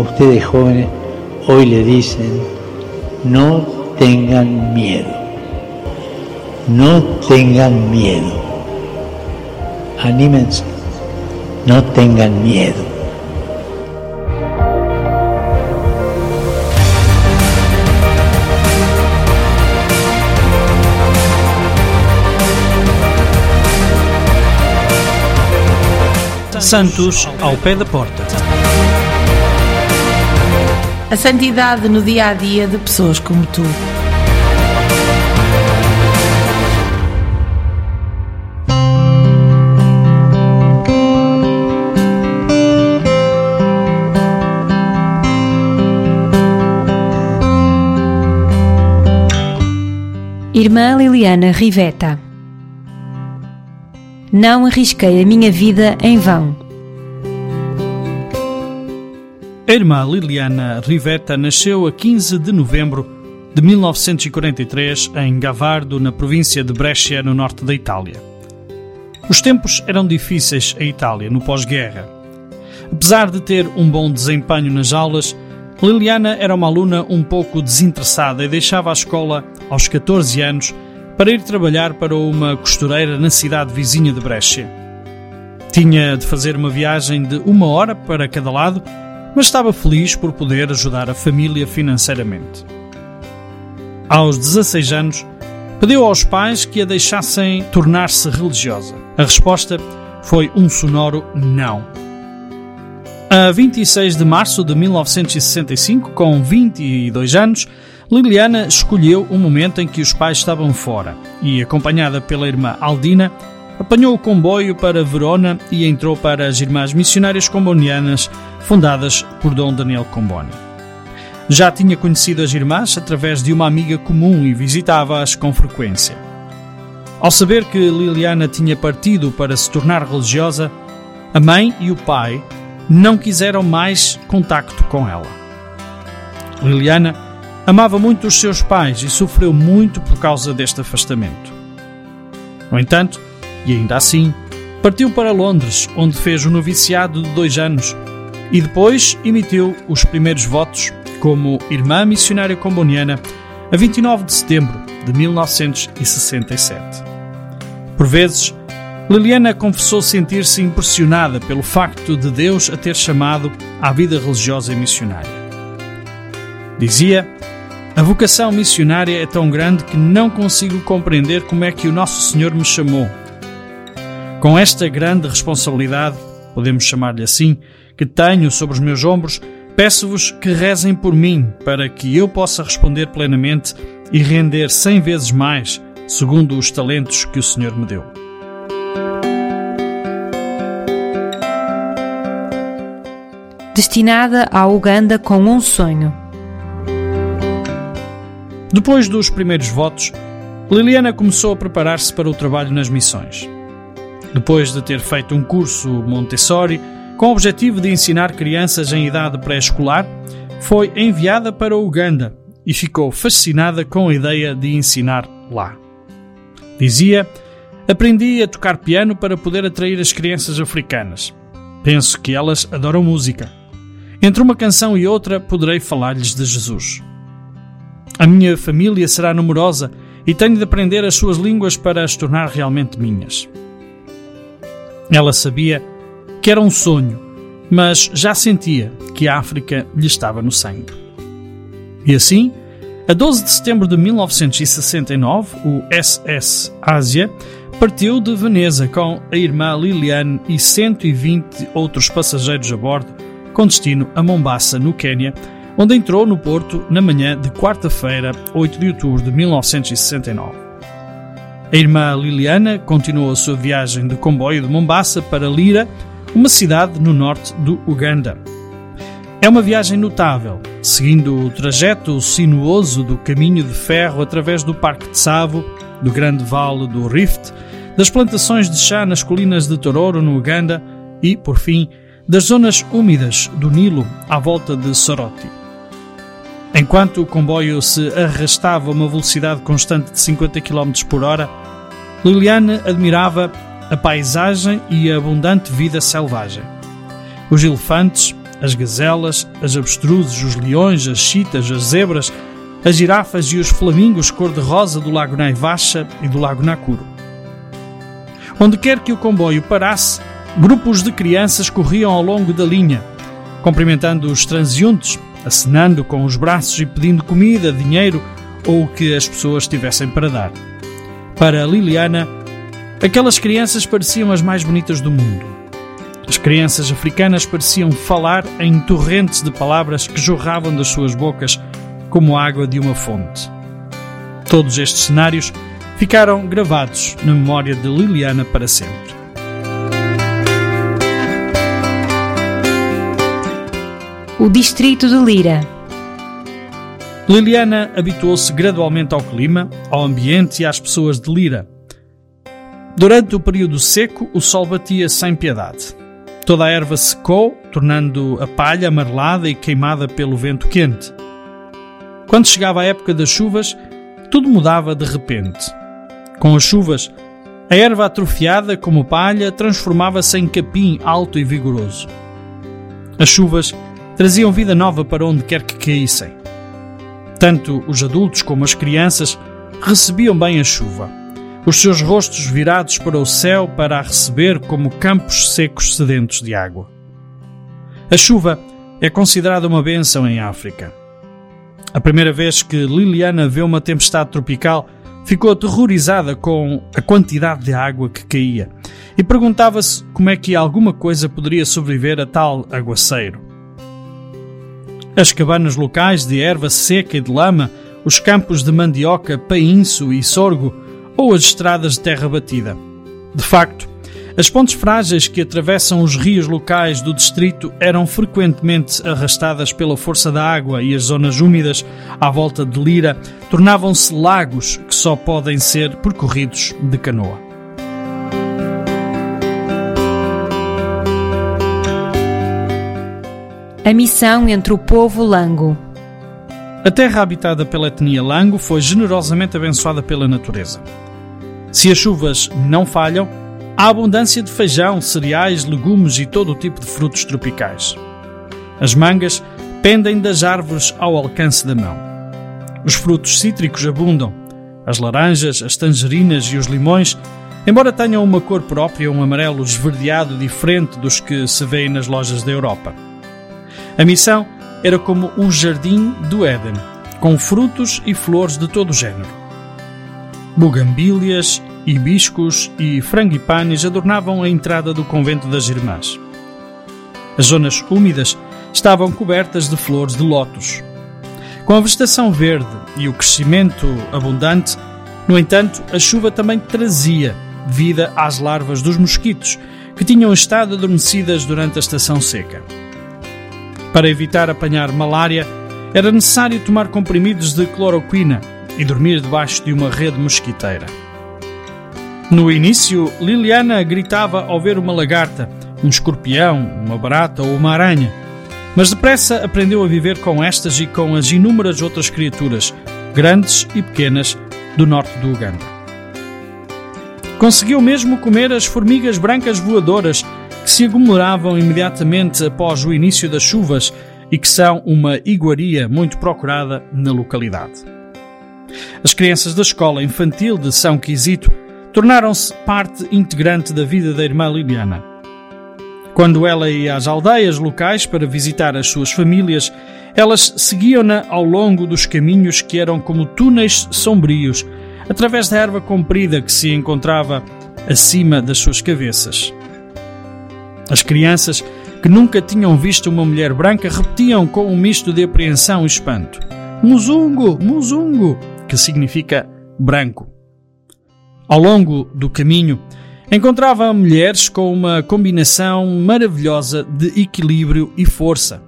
Ustedes jóvenes hoy le dicen, no tengan miedo, no tengan miedo, anímense, no tengan miedo. Santos ao pé da porta. A santidade no dia a dia de pessoas como tu. Irmã Liliana Riveta Não arrisquei a minha vida em vão. A irmã Liliana Riveta nasceu a 15 de novembro de 1943 em Gavardo, na província de Brescia, no norte da Itália. Os tempos eram difíceis em Itália, no pós-guerra. Apesar de ter um bom desempenho nas aulas, Liliana era uma aluna um pouco desinteressada e deixava a escola aos 14 anos para ir trabalhar para uma costureira na cidade vizinha de Brescia. Tinha de fazer uma viagem de uma hora para cada lado, mas estava feliz por poder ajudar a família financeiramente. Aos 16 anos, pediu aos pais que a deixassem tornar-se religiosa. A resposta foi um sonoro não. A 26 de março de 1965, com 22 anos, Liliana escolheu o momento em que os pais estavam fora e, acompanhada pela irmã Aldina, apanhou o comboio para Verona e entrou para as Irmãs Missionárias Combonianas, fundadas por Dom Daniel Comboni. Já tinha conhecido as irmãs através de uma amiga comum e visitava-as com frequência. Ao saber que Liliana tinha partido para se tornar religiosa, a mãe e o pai não quiseram mais contacto com ela. Liliana amava muito os seus pais e sofreu muito por causa deste afastamento. No entanto, e ainda assim, partiu para Londres, onde fez o noviciado de dois anos e depois emitiu os primeiros votos como irmã missionária comboniana a 29 de setembro de 1967. Por vezes, Liliana confessou sentir-se impressionada pelo facto de Deus a ter chamado à vida religiosa e missionária. Dizia: A vocação missionária é tão grande que não consigo compreender como é que o Nosso Senhor me chamou. Com esta grande responsabilidade, podemos chamar-lhe assim, que tenho sobre os meus ombros, peço-vos que rezem por mim para que eu possa responder plenamente e render cem vezes mais, segundo os talentos que o Senhor me deu. Destinada à Uganda com um sonho. Depois dos primeiros votos, Liliana começou a preparar-se para o trabalho nas missões. Depois de ter feito um curso Montessori, com o objetivo de ensinar crianças em idade pré-escolar, foi enviada para Uganda e ficou fascinada com a ideia de ensinar lá. Dizia: Aprendi a tocar piano para poder atrair as crianças africanas. Penso que elas adoram música. Entre uma canção e outra poderei falar-lhes de Jesus. A minha família será numerosa e tenho de aprender as suas línguas para as tornar realmente minhas. Ela sabia que era um sonho, mas já sentia que a África lhe estava no sangue. E assim, a 12 de setembro de 1969, o SS Ásia partiu de Veneza com a irmã Liliane e 120 outros passageiros a bordo, com destino a Mombasa, no Quênia, onde entrou no porto na manhã de quarta-feira, 8 de outubro de 1969. A irmã Liliana continuou a sua viagem de comboio de Mombasa para Lira, uma cidade no norte do Uganda. É uma viagem notável, seguindo o trajeto sinuoso do caminho de ferro através do Parque de Savo, do Grande Vale do Rift, das plantações de chá nas colinas de Tororo, no Uganda, e, por fim, das zonas úmidas do Nilo à volta de Soroti. Enquanto o comboio se arrastava a uma velocidade constante de 50 km por hora, Liliane admirava a paisagem e a abundante vida selvagem. Os elefantes, as gazelas, as abstruses, os leões, as chitas, as zebras, as girafas e os flamingos cor-de-rosa do Lago Naivacha e do Lago Nakuru. Onde quer que o comboio parasse, grupos de crianças corriam ao longo da linha, cumprimentando os transeuntes, acenando com os braços e pedindo comida, dinheiro ou o que as pessoas tivessem para dar. Para Liliana, aquelas crianças pareciam as mais bonitas do mundo. As crianças africanas pareciam falar em torrentes de palavras que jorravam das suas bocas como água de uma fonte. Todos estes cenários ficaram gravados na memória de Liliana para sempre. O distrito de Lira. Liliana habituou-se gradualmente ao clima, ao ambiente e às pessoas de Lira. Durante o período seco, o sol batia sem piedade. Toda a erva secou, tornando a palha amarelada e queimada pelo vento quente. Quando chegava a época das chuvas, tudo mudava de repente. Com as chuvas, a erva atrofiada como palha transformava-se em capim alto e vigoroso. As chuvas traziam vida nova para onde quer que caíssem. Tanto os adultos como as crianças recebiam bem a chuva os seus rostos virados para o céu para a receber como campos secos sedentos de água. A chuva é considerada uma bênção em África. A primeira vez que Liliana vê uma tempestade tropical, ficou aterrorizada com a quantidade de água que caía e perguntava-se como é que alguma coisa poderia sobreviver a tal aguaceiro. As cabanas locais de erva seca e de lama, os campos de mandioca, painço e sorgo ou as estradas de terra batida. De facto, as pontes frágeis que atravessam os rios locais do distrito eram frequentemente arrastadas pela força da água e as zonas úmidas à volta de Lira tornavam-se lagos que só podem ser percorridos de canoa. A missão entre o povo Lango. A terra habitada pela etnia Lango foi generosamente abençoada pela natureza. Se as chuvas não falham, há abundância de feijão, cereais, legumes e todo o tipo de frutos tropicais. As mangas pendem das árvores ao alcance da mão. Os frutos cítricos abundam. As laranjas, as tangerinas e os limões, embora tenham uma cor própria, um amarelo esverdeado diferente dos que se vêem nas lojas da Europa. A missão era como um jardim do Éden, com frutos e flores de todo o género. Bugambilhas, hibiscos e frangipanes adornavam a entrada do convento das Irmãs. As zonas úmidas estavam cobertas de flores de lótus. Com a vegetação verde e o crescimento abundante, no entanto, a chuva também trazia vida às larvas dos mosquitos, que tinham estado adormecidas durante a estação seca. Para evitar apanhar malária, era necessário tomar comprimidos de cloroquina e dormir debaixo de uma rede mosquiteira. No início, Liliana gritava ao ver uma lagarta, um escorpião, uma barata ou uma aranha, mas depressa aprendeu a viver com estas e com as inúmeras outras criaturas, grandes e pequenas, do norte do Uganda. Conseguiu mesmo comer as formigas brancas voadoras se aglomeravam imediatamente após o início das chuvas e que são uma iguaria muito procurada na localidade. As crianças da escola infantil de São Quisito tornaram-se parte integrante da vida da irmã Liliana. Quando ela ia às aldeias locais para visitar as suas famílias, elas seguiam-na ao longo dos caminhos que eram como túneis sombrios, através da erva comprida que se encontrava acima das suas cabeças. As crianças, que nunca tinham visto uma mulher branca, repetiam com um misto de apreensão e espanto: Muzungo! Muzungo! que significa branco. Ao longo do caminho, encontrava mulheres com uma combinação maravilhosa de equilíbrio e força,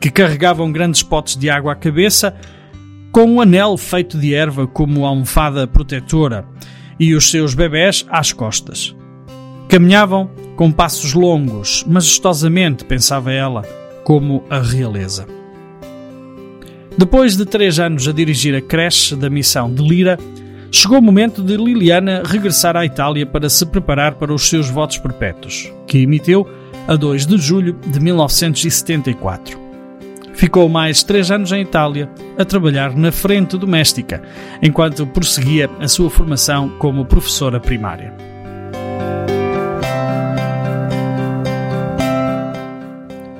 que carregavam grandes potes de água à cabeça, com um anel feito de erva como almofada protetora e os seus bebés às costas. Caminhavam com passos longos, majestosamente, pensava ela, como a realeza. Depois de três anos a dirigir a creche da missão de Lira, chegou o momento de Liliana regressar à Itália para se preparar para os seus votos perpétuos, que emitiu a 2 de julho de 1974. Ficou mais três anos em Itália a trabalhar na frente doméstica, enquanto prosseguia a sua formação como professora primária.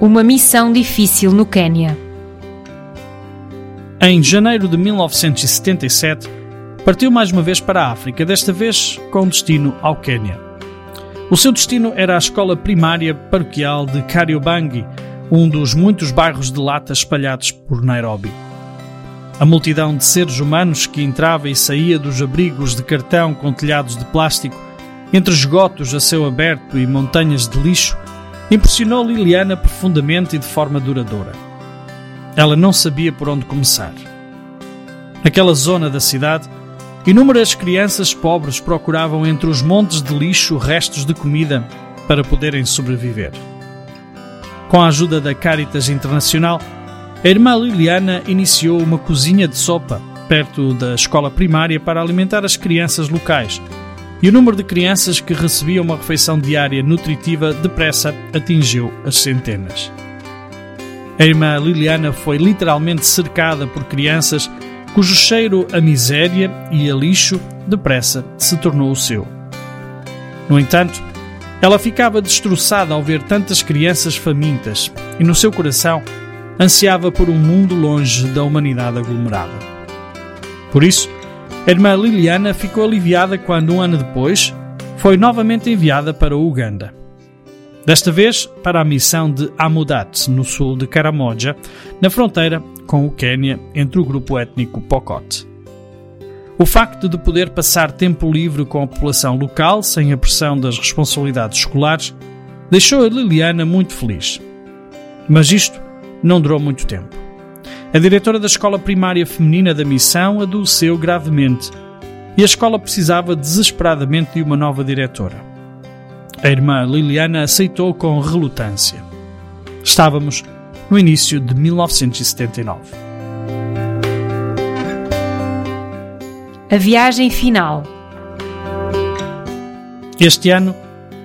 Uma missão difícil no Quênia. Em janeiro de 1977, partiu mais uma vez para a África, desta vez com destino ao Quênia. O seu destino era a escola primária paroquial de Kariobangi, um dos muitos bairros de lata espalhados por Nairobi. A multidão de seres humanos que entrava e saía dos abrigos de cartão com telhados de plástico, entre esgotos a céu aberto e montanhas de lixo, impressionou Liliana profundamente e de forma duradoura. Ela não sabia por onde começar. Naquela zona da cidade, Inúmeras crianças pobres procuravam entre os montes de lixo restos de comida para poderem sobreviver. Com a ajuda da Caritas Internacional, a irmã Liliana iniciou uma cozinha de sopa perto da escola primária para alimentar as crianças locais, e o número de crianças que recebiam uma refeição diária nutritiva depressa atingiu as centenas. A irmã Liliana foi literalmente cercada por crianças cujo cheiro a miséria e a lixo depressa se tornou o seu. No entanto, ela ficava destroçada ao ver tantas crianças famintas e no seu coração ansiava por um mundo longe da humanidade aglomerada. Por isso, a irmã Liliana ficou aliviada quando, um ano depois, foi novamente enviada para o Uganda. Desta vez para a missão de Amudat, no sul de Karamoja, na fronteira com o Quênia, entre o grupo étnico Pokot. O facto de poder passar tempo livre com a população local, sem a pressão das responsabilidades escolares, deixou a Liliana muito feliz. Mas isto não durou muito tempo. A diretora da escola primária feminina da missão adoeceu gravemente e a escola precisava desesperadamente de uma nova diretora. A irmã Liliana aceitou com relutância. Estávamos no início de 1979. A viagem final. Este ano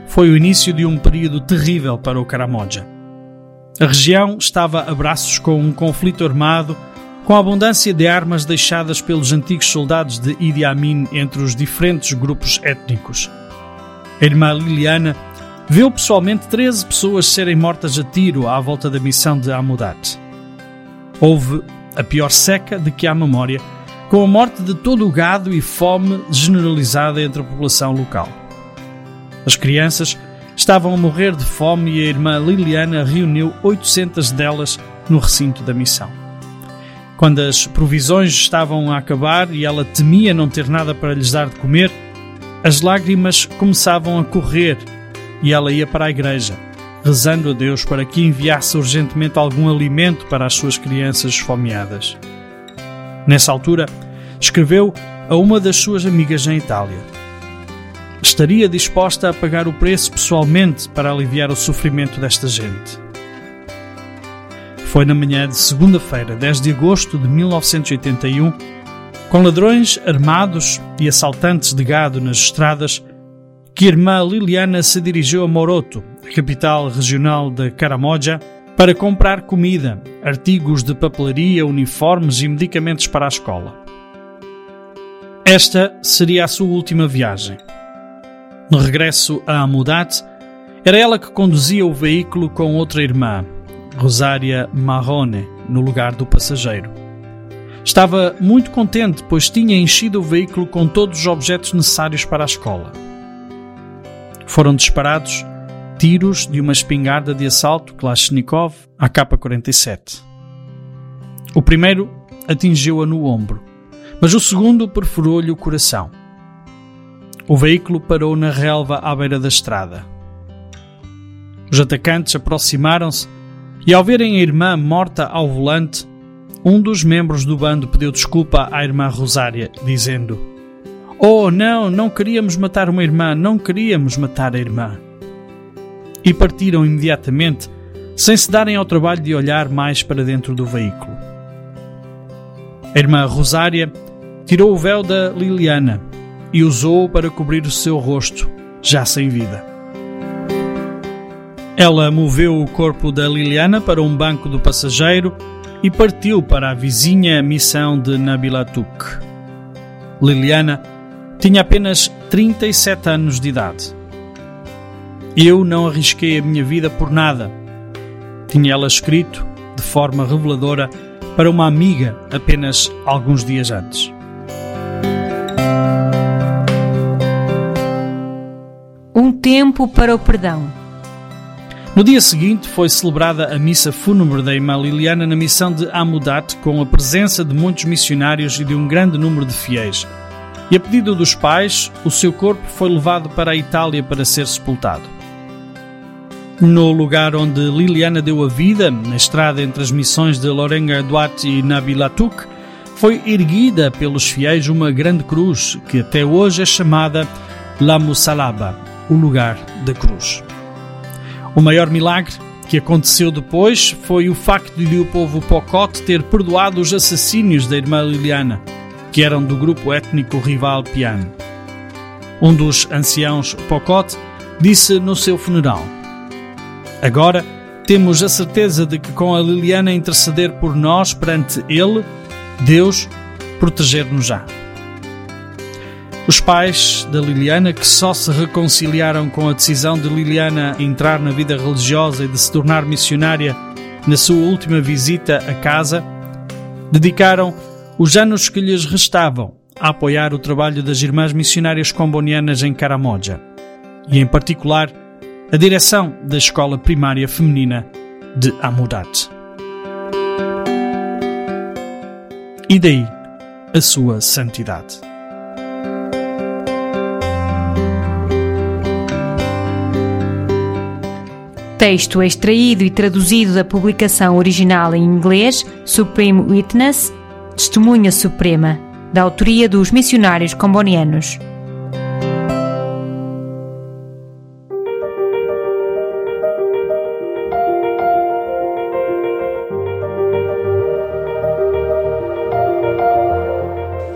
foi o início de um período terrível para o Caramoja. A região estava a braços com um conflito armado, com a abundância de armas deixadas pelos antigos soldados de Idi Amin entre os diferentes grupos étnicos. A irmã Liliana viu pessoalmente 13 pessoas serem mortas a tiro à volta da missão de Amudat. Houve a pior seca de que há memória, com a morte de todo o gado e fome generalizada entre a população local. As crianças estavam a morrer de fome e a irmã Liliana reuniu 800 delas no recinto da missão. Quando as provisões estavam a acabar e ela temia não ter nada para lhes dar de comer, as lágrimas começavam a correr e ela ia para a igreja, rezando a Deus para que enviasse urgentemente algum alimento para as suas crianças esfomeadas. Nessa altura, escreveu a uma das suas amigas em Itália. Estaria disposta a pagar o preço pessoalmente para aliviar o sofrimento desta gente. Foi na manhã de segunda-feira, 10 de agosto de 1981, com ladrões armados e assaltantes de gado nas estradas, que a irmã Liliana se dirigiu a Moroto, capital regional de Caramoja, para comprar comida, artigos de papelaria, uniformes e medicamentos para a escola. Esta seria a sua última viagem. No regresso a Amudat, era ela que conduzia o veículo com outra irmã, Rosária Marrone, no lugar do passageiro. Estava muito contente, pois tinha enchido o veículo com todos os objetos necessários para a escola. Foram disparados tiros de uma espingarda de assalto Kalashnikov AK-47. O primeiro atingiu-a no ombro, mas o segundo perfurou-lhe o coração. O veículo parou na relva à beira da estrada. Os atacantes aproximaram-se e, ao verem a irmã morta ao volante, um dos membros do bando pediu desculpa à irmã Rosária, dizendo: Oh, não, não queríamos matar uma irmã, não queríamos matar a irmã. E partiram imediatamente, sem se darem ao trabalho de olhar mais para dentro do veículo. A irmã Rosária tirou o véu da Liliana e usou-o para cobrir o seu rosto, já sem vida. Ela moveu o corpo da Liliana para um banco do passageiro e partiu para a vizinha missão de Nabilatuk. Liliana tinha apenas 37 anos de idade. Eu não arrisquei a minha vida por nada. Tinha ela escrito, de forma reveladora, para uma amiga apenas alguns dias antes. Tempo para o perdão. No dia seguinte foi celebrada a missa fúnebre da irmã Liliana na missão de Amudat, com a presença de muitos missionários e de um grande número de fiéis. E a pedido dos pais, o seu corpo foi levado para a Itália para ser sepultado. No lugar onde Liliana deu a vida, na estrada entre as missões de Lorenga Duarte e Nabilatuk, foi erguida pelos fiéis uma grande cruz que até hoje é chamada La Musalaba, o lugar da cruz. O maior milagre que aconteceu depois foi o facto de o povo Pocote ter perdoado os assassínios da irmã Liliana, que eram do grupo étnico rival Piano. Um dos anciãos Pocote disse no seu funeral: Agora temos a certeza de que com a Liliana interceder por nós perante Ele, Deus proteger-nos-á. Os pais da Liliana, que só se reconciliaram com a decisão de Liliana entrar na vida religiosa e de se tornar missionária na sua última visita a casa, dedicaram os anos que lhes restavam a apoiar o trabalho das irmãs missionárias combonianas em Caramoja e, em particular, a direção da escola primária feminina de Amudat. E daí a sua santidade. Texto extraído e traduzido da publicação original em inglês Supreme Witness, Testemunha Suprema, da autoria dos missionários combonianos.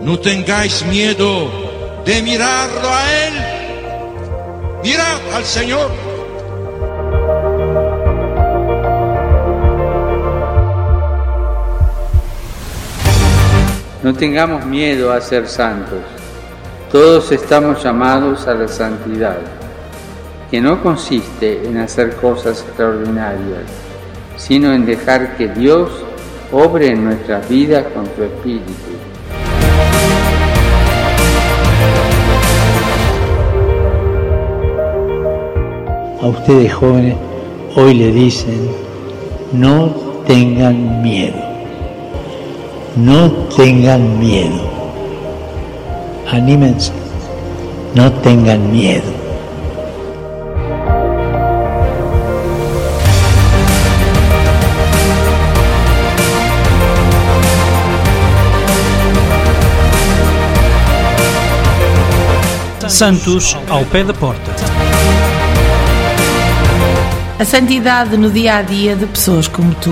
No tengáis miedo de mirarlo a Él. Mirad al Señor. No tengamos miedo a ser santos. Todos estamos llamados a la santidad, que no consiste en hacer cosas extraordinarias, sino en dejar que Dios obre en nuestras vidas con su Espíritu. A ustedes jóvenes hoy le dicen, no tengan miedo. No tengan miedo. Anímense. No tengan miedo. Santos ao pé da porta. A santidade no dia a dia de pessoas como tu.